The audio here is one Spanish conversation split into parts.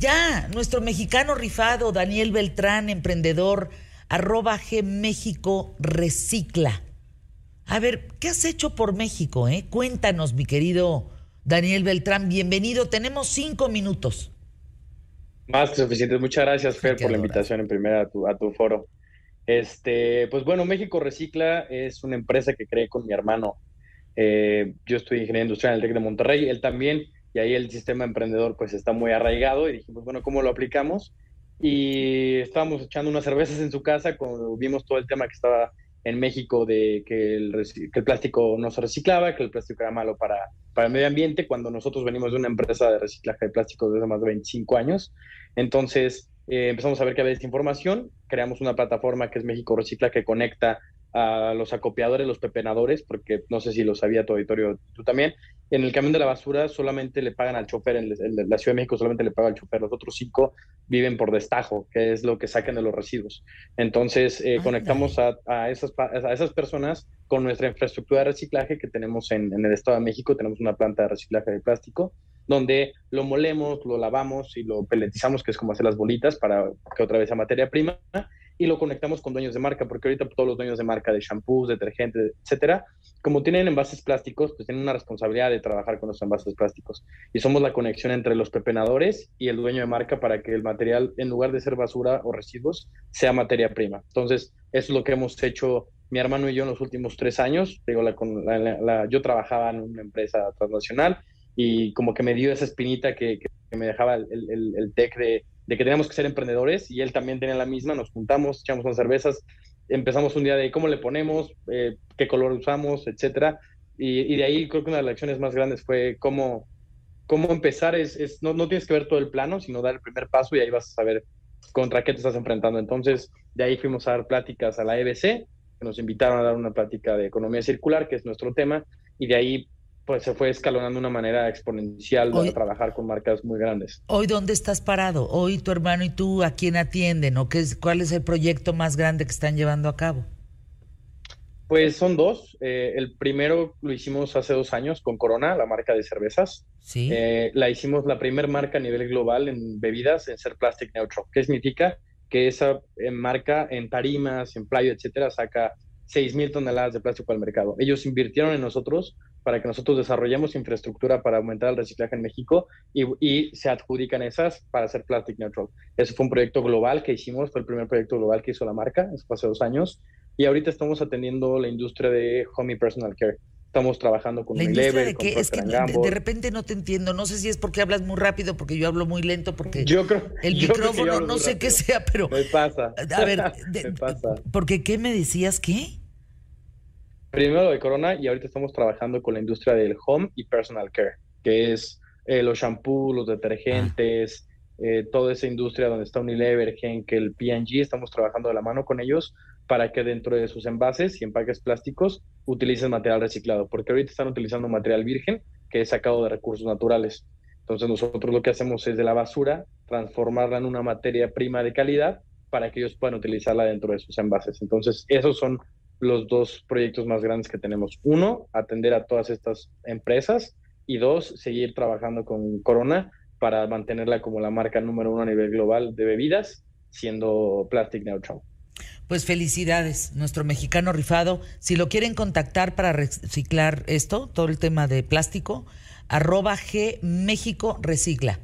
Ya, nuestro mexicano rifado, Daniel Beltrán, emprendedor, arroba G México Recicla. A ver, ¿qué has hecho por México? Eh? Cuéntanos, mi querido Daniel Beltrán. Bienvenido, tenemos cinco minutos. Más que suficiente. Muchas gracias, Fer, por la invitación en primera a tu, a tu foro. Este, pues bueno, México Recicla es una empresa que creé con mi hermano. Eh, yo estoy ingeniero industrial en el TEC de Monterrey, él también y ahí el sistema emprendedor pues está muy arraigado y dijimos, bueno, ¿cómo lo aplicamos? Y estábamos echando unas cervezas en su casa cuando vimos todo el tema que estaba en México de que el, plástico no se reciclaba, que el plástico era malo para, para el medio ambiente, cuando nosotros venimos de una empresa de reciclaje de plástico desde más de 25 años. Entonces eh, empezamos a ver que había información, creamos una plataforma que es México Recicla que conecta a los acopiadores, los pepenadores, porque no sé si lo sabía tu auditorio, tú también, en el camión de la basura solamente le pagan al chofer, en, la Ciudad de México solamente le paga al chofer, los otros cinco viven por destajo, que es lo que sacan de los residuos. Entonces, eh, conectamos a, esas, a esas personas con nuestra infraestructura de reciclaje que tenemos en, en, el Estado de México, tenemos una planta de reciclaje de plástico, donde lo molemos, lo lavamos y lo peletizamos, que es como hacer las bolitas para que otra vez sea materia prima, y lo conectamos con dueños de marca, porque ahorita todos los dueños de marca de shampoos, detergentes, etcétera, como tienen envases plásticos, pues tienen una responsabilidad de trabajar con los envases plásticos. Y somos la conexión entre los pepenadores y el dueño de marca para que el material, en lugar de ser basura o residuos, sea materia prima. Entonces, eso es lo que hemos hecho mi hermano y yo en los últimos tres años. Digo, la, yo trabajaba en una empresa transnacional y como que me dio esa espinita que, me dejaba el, el, el tech de de que teníamos que ser emprendedores y él también tenía la misma, nos juntamos, echamos unas cervezas, empezamos un día de cómo le ponemos, eh, qué color usamos, etcétera, y, de ahí creo que una de las lecciones más grandes fue cómo, cómo empezar, es, es no, no, tienes que ver todo el plano, sino dar el primer paso y ahí vas a saber contra qué te estás enfrentando. Entonces, de ahí fuimos a dar pláticas a la EBC, que nos invitaron a dar una plática de economía circular, que es nuestro tema, y de ahí pues se fue escalonando de una manera exponencial para trabajar con marcas muy grandes. Hoy, ¿dónde estás parado? Hoy tu hermano y tú, ¿a quién atienden? ¿O qué es, cuál es el proyecto más grande que están llevando a cabo? Pues son dos. Eh, el primero lo hicimos hace dos años con Corona, la marca de cervezas. Sí. Eh, la hicimos la primera marca a nivel global en bebidas en ser plastic neutral. ¿Qué significa? Que esa eh, marca en tarimas, en playa, etcétera, saca 6 mil toneladas de plástico al mercado. Ellos invirtieron en nosotros para que nosotros desarrollemos infraestructura para aumentar el reciclaje en México y, se adjudican esas para hacer Plastic Neutral. Ese fue un proyecto global que hicimos, fue el primer proyecto global que hizo la marca, eso fue hace dos años, y ahorita estamos atendiendo la industria de home y personal care. Estamos trabajando con la industria de qué? es que de, repente no te entiendo. No sé si es porque hablas muy rápido, porque yo hablo muy lento, porque yo creo, el micrófono no sé qué sea, pero me pasa. A ver, me pasa. porque qué me decías qué? Primero de Corona y ahorita estamos trabajando con la industria del home y personal care, que es eh, los shampoos, los detergentes, eh, toda esa industria donde está Unilever, que el P&G, estamos trabajando de la mano con ellos para que dentro de sus envases y empaques plásticos utilicen material reciclado, porque ahorita están utilizando material virgen que es sacado de recursos naturales. Entonces nosotros lo que hacemos es de la basura transformarla en una materia prima de calidad para que ellos puedan utilizarla dentro de sus envases. Entonces, esos son los dos proyectos más grandes que tenemos. Uno, atender a todas estas empresas y dos, seguir trabajando con Corona para mantenerla como la marca número uno a nivel global de bebidas, siendo Plastic Neutral. Pues felicidades, nuestro mexicano rifado. Si lo quieren contactar para reciclar esto, todo el tema de plástico, arroba G México Recicla.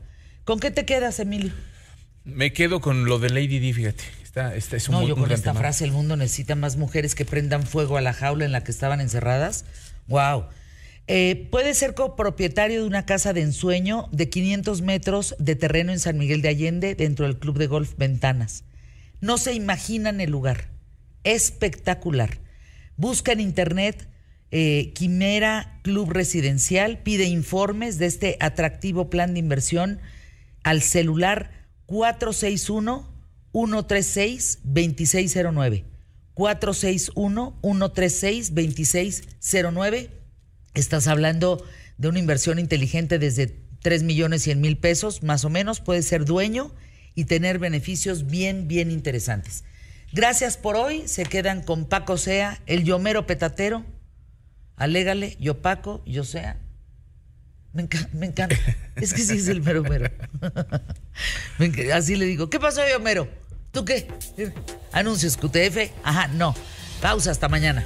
¿Con qué te quedas, Emilio? Me quedo con lo de Lady D, fíjate no, yo con esta frase, el mundo necesita más mujeres que prendan fuego a la jaula en la que estaban encerradas. Wow. Eh, puede ser copropietario de una casa de ensueño de 500 metros de terreno en San Miguel de Allende, dentro del Club de Golf Ventanas. No se imaginan el lugar. Espectacular. Busca en internet eh, Quimera Club Residencial, pide informes de este atractivo plan de inversión al celular 461 136-2609. 461-136-2609. Estás hablando de una inversión inteligente desde 3 millones 100 mil pesos, más o menos. Puedes ser dueño y tener beneficios bien, bien interesantes. Gracias por hoy. Se quedan con Paco Sea, el Yomero Petatero. Alégale, yo Paco, yo Sea. Me, encanta, me encanta. Es que sí es el mero mero. Así le digo, ¿qué pasó, yo, mero? ¿Tú qué? Anuncios QTF. Ajá, no. Pausa hasta mañana.